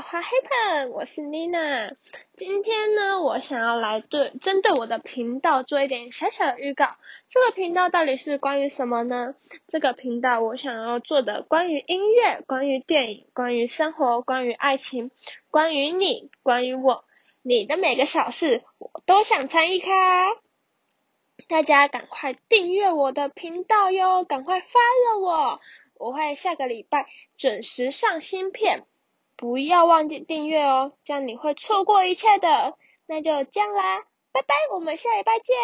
花黑盆，我是 Nina。今天呢，我想要来对针对我的频道做一点小小的预告。这个频道到底是关于什么呢？这个频道我想要做的关于音乐、关于电影、关于生活、关于爱情、关于你、关于我，你的每个小事我都想参与卡。大家赶快订阅我的频道哟，赶快发了我。我会下个礼拜准时上新片，不要忘记订阅哦，这样你会错过一切的。那就这样啦，拜拜，我们下礼拜见。